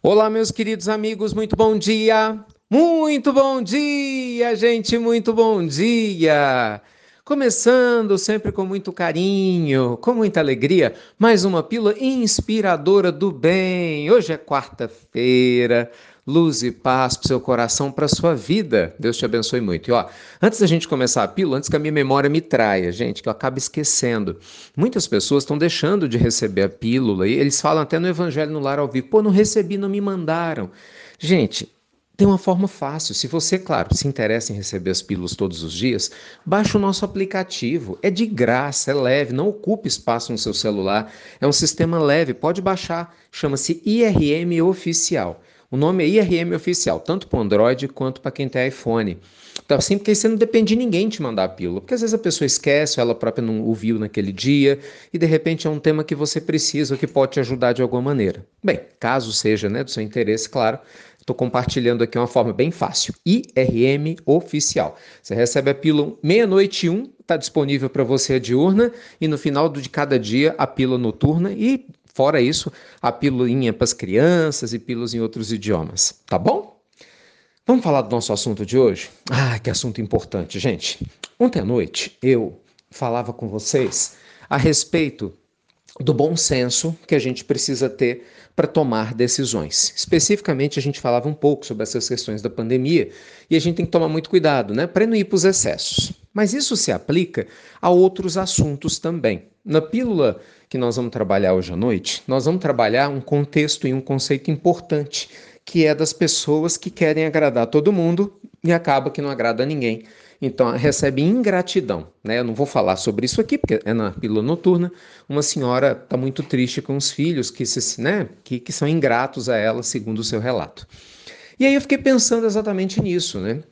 Olá, meus queridos amigos, muito bom dia! Muito bom dia, gente, muito bom dia! Começando sempre com muito carinho, com muita alegria, mais uma pílula inspiradora do bem. Hoje é quarta-feira, luz e paz para o seu coração, para a sua vida. Deus te abençoe muito. E ó, antes da gente começar a pílula, antes que a minha memória me traia, gente, que eu acabe esquecendo. Muitas pessoas estão deixando de receber a pílula e eles falam até no Evangelho no Lar ao Vivo: pô, não recebi, não me mandaram. Gente, tem uma forma fácil. Se você, claro, se interessa em receber as pílulas todos os dias, baixe o nosso aplicativo. É de graça, é leve, não ocupa espaço no seu celular. É um sistema leve, pode baixar. Chama-se IRM Oficial. O nome é IRM oficial, tanto para Android quanto para quem tem iPhone. Então, assim, porque você não depende de ninguém te mandar a pílula, porque às vezes a pessoa esquece, ou ela própria não ouviu naquele dia, e de repente é um tema que você precisa, que pode te ajudar de alguma maneira. Bem, caso seja né, do seu interesse, claro, estou compartilhando aqui uma forma bem fácil. IRM oficial. Você recebe a pílula meia-noite e um, está disponível para você a diurna, e no final de cada dia a pílula noturna, e Fora isso, a pílulinha para as crianças e pílulas em outros idiomas, tá bom? Vamos falar do nosso assunto de hoje? Ah, que assunto importante, gente. Ontem à noite eu falava com vocês a respeito do bom senso que a gente precisa ter para tomar decisões. Especificamente, a gente falava um pouco sobre essas questões da pandemia e a gente tem que tomar muito cuidado, né, para não ir para os excessos. Mas isso se aplica a outros assuntos também. Na pílula que nós vamos trabalhar hoje à noite, nós vamos trabalhar um contexto e um conceito importante, que é das pessoas que querem agradar todo mundo e acaba que não agrada ninguém. Então recebe ingratidão. Né? Eu não vou falar sobre isso aqui, porque é na pílula noturna. Uma senhora está muito triste com os filhos que, se, né, que, que são ingratos a ela, segundo o seu relato. E aí eu fiquei pensando exatamente nisso, né?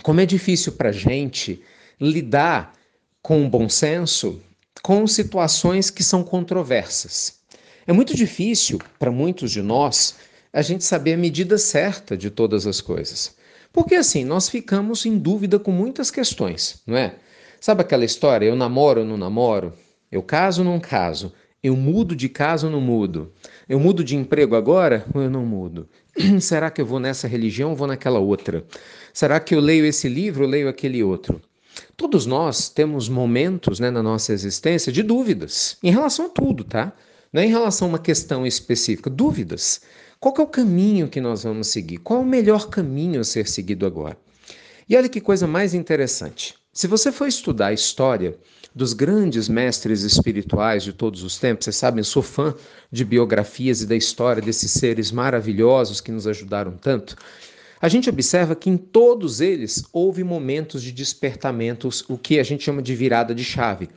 Como é difícil para a gente lidar com o bom senso com situações que são controversas. É muito difícil para muitos de nós a gente saber a medida certa de todas as coisas. Porque assim, nós ficamos em dúvida com muitas questões, não é? Sabe aquela história, eu namoro ou não namoro? Eu caso ou não caso? Eu mudo de casa ou não mudo? Eu mudo de emprego agora ou eu não mudo? Será que eu vou nessa religião ou vou naquela outra? Será que eu leio esse livro ou leio aquele outro? Todos nós temos momentos né, na nossa existência de dúvidas em relação a tudo, tá? Não é em relação a uma questão específica, dúvidas. Qual é o caminho que nós vamos seguir? Qual o melhor caminho a ser seguido agora? E olha que coisa mais interessante. Se você for estudar a história dos grandes mestres espirituais de todos os tempos, vocês sabem, sou fã de biografias e da história desses seres maravilhosos que nos ajudaram tanto. A gente observa que em todos eles houve momentos de despertamentos, o que a gente chama de virada de chave.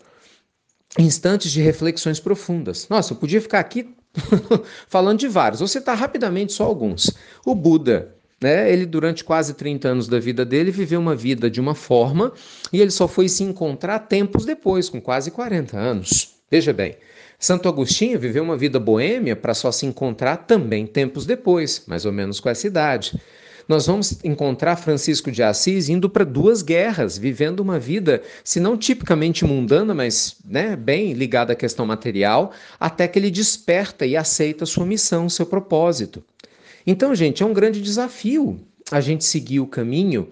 Instantes de reflexões profundas. Nossa, eu podia ficar aqui falando de vários, vou citar rapidamente só alguns. O Buda, né, ele durante quase 30 anos da vida dele viveu uma vida de uma forma e ele só foi se encontrar tempos depois, com quase 40 anos. Veja bem, Santo Agostinho viveu uma vida boêmia para só se encontrar também tempos depois, mais ou menos com essa idade nós vamos encontrar Francisco de Assis indo para duas guerras, vivendo uma vida, se não tipicamente mundana, mas né, bem ligada à questão material, até que ele desperta e aceita sua missão, seu propósito. Então, gente, é um grande desafio a gente seguir o caminho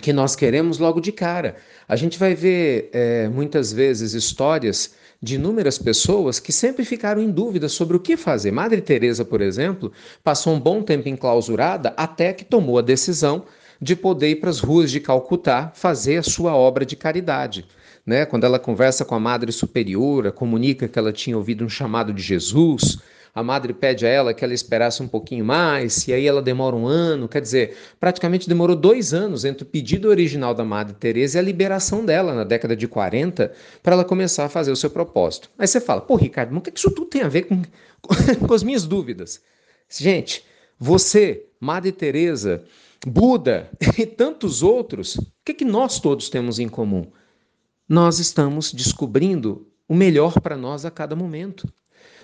que nós queremos logo de cara. A gente vai ver é, muitas vezes histórias de inúmeras pessoas que sempre ficaram em dúvida sobre o que fazer. Madre Teresa, por exemplo, passou um bom tempo enclausurada até que tomou a decisão de poder ir para as ruas de Calcutá fazer a sua obra de caridade. Né? Quando ela conversa com a Madre Superiora, comunica que ela tinha ouvido um chamado de Jesus, a madre pede a ela que ela esperasse um pouquinho mais, e aí ela demora um ano, quer dizer, praticamente demorou dois anos entre o pedido original da Madre Teresa e a liberação dela na década de 40 para ela começar a fazer o seu propósito. Aí você fala, pô, Ricardo, mas o que isso tudo tem a ver com, com as minhas dúvidas? Gente, você, Madre Teresa, Buda e tantos outros, o que, que nós todos temos em comum? Nós estamos descobrindo o melhor para nós a cada momento.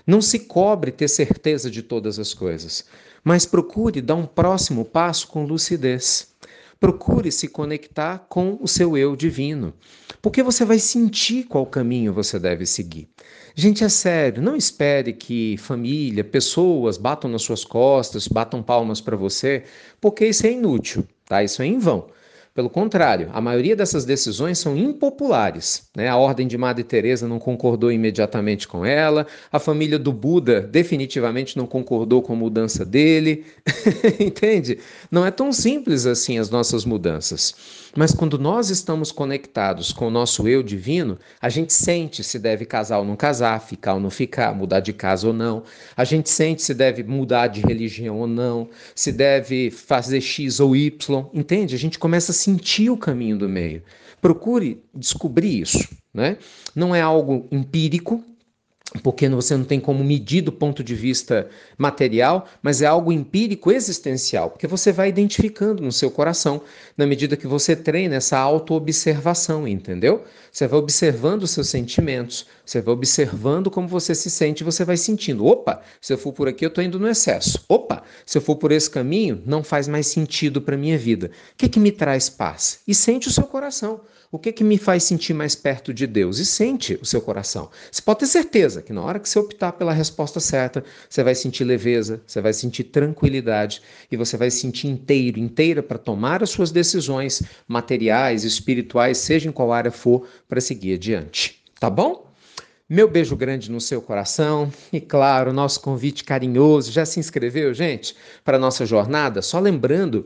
Não se cobre ter certeza de todas as coisas, mas procure dar um próximo passo com lucidez. Procure se conectar com o seu eu divino, porque você vai sentir qual caminho você deve seguir. Gente, é sério, não espere que família, pessoas batam nas suas costas, batam palmas para você, porque isso é inútil, tá? Isso é em vão. Pelo contrário, a maioria dessas decisões são impopulares. Né? A ordem de Madre Teresa não concordou imediatamente com ela, a família do Buda definitivamente não concordou com a mudança dele. Entende? Não é tão simples assim as nossas mudanças. Mas quando nós estamos conectados com o nosso eu divino, a gente sente se deve casar ou não casar, ficar ou não ficar, mudar de casa ou não. A gente sente se deve mudar de religião ou não, se deve fazer X ou Y. Entende? A gente começa a sentir o caminho do meio. Procure descobrir isso. Né? Não é algo empírico, porque você não tem como medir do ponto de vista material, mas é algo empírico existencial, porque você vai identificando no seu coração na medida que você treina essa auto-observação, entendeu? Você vai observando os seus sentimentos, você vai observando como você se sente, você vai sentindo, opa, se eu for por aqui eu estou indo no excesso. Opa, se eu for por esse caminho, não faz mais sentido para minha vida. O que que me traz paz? E sente o seu coração. O que que me faz sentir mais perto de Deus? E sente o seu coração. Você pode ter certeza que na hora que você optar pela resposta certa, você vai sentir leveza, você vai sentir tranquilidade e você vai sentir inteiro, inteira para tomar as suas decisões materiais, espirituais, seja em qual área for, para seguir adiante. Tá bom? Meu beijo grande no seu coração e, claro, nosso convite carinhoso. Já se inscreveu, gente, para a nossa jornada? Só lembrando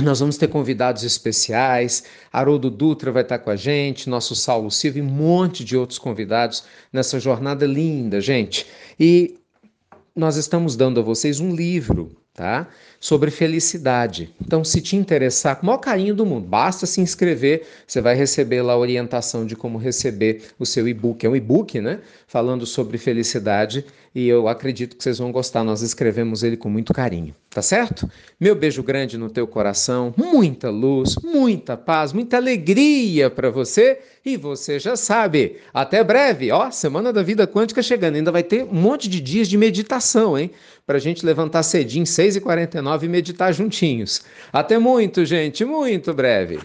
nós vamos ter convidados especiais, Haroldo Dutra vai estar com a gente, nosso Saulo Silva e um monte de outros convidados nessa jornada linda, gente. E nós estamos dando a vocês um livro tá? Sobre felicidade. Então, se te interessar, com o maior carinho do mundo, basta se inscrever, você vai receber lá a orientação de como receber o seu e-book. É um e-book, né? Falando sobre felicidade e eu acredito que vocês vão gostar. Nós escrevemos ele com muito carinho, tá certo? Meu beijo grande no teu coração, muita luz, muita paz, muita alegria para você e você já sabe. Até breve, ó, Semana da Vida Quântica chegando. Ainda vai ter um monte de dias de meditação, hein? Para a gente levantar cedinho, 6h49 e meditar juntinhos. Até muito, gente, muito breve.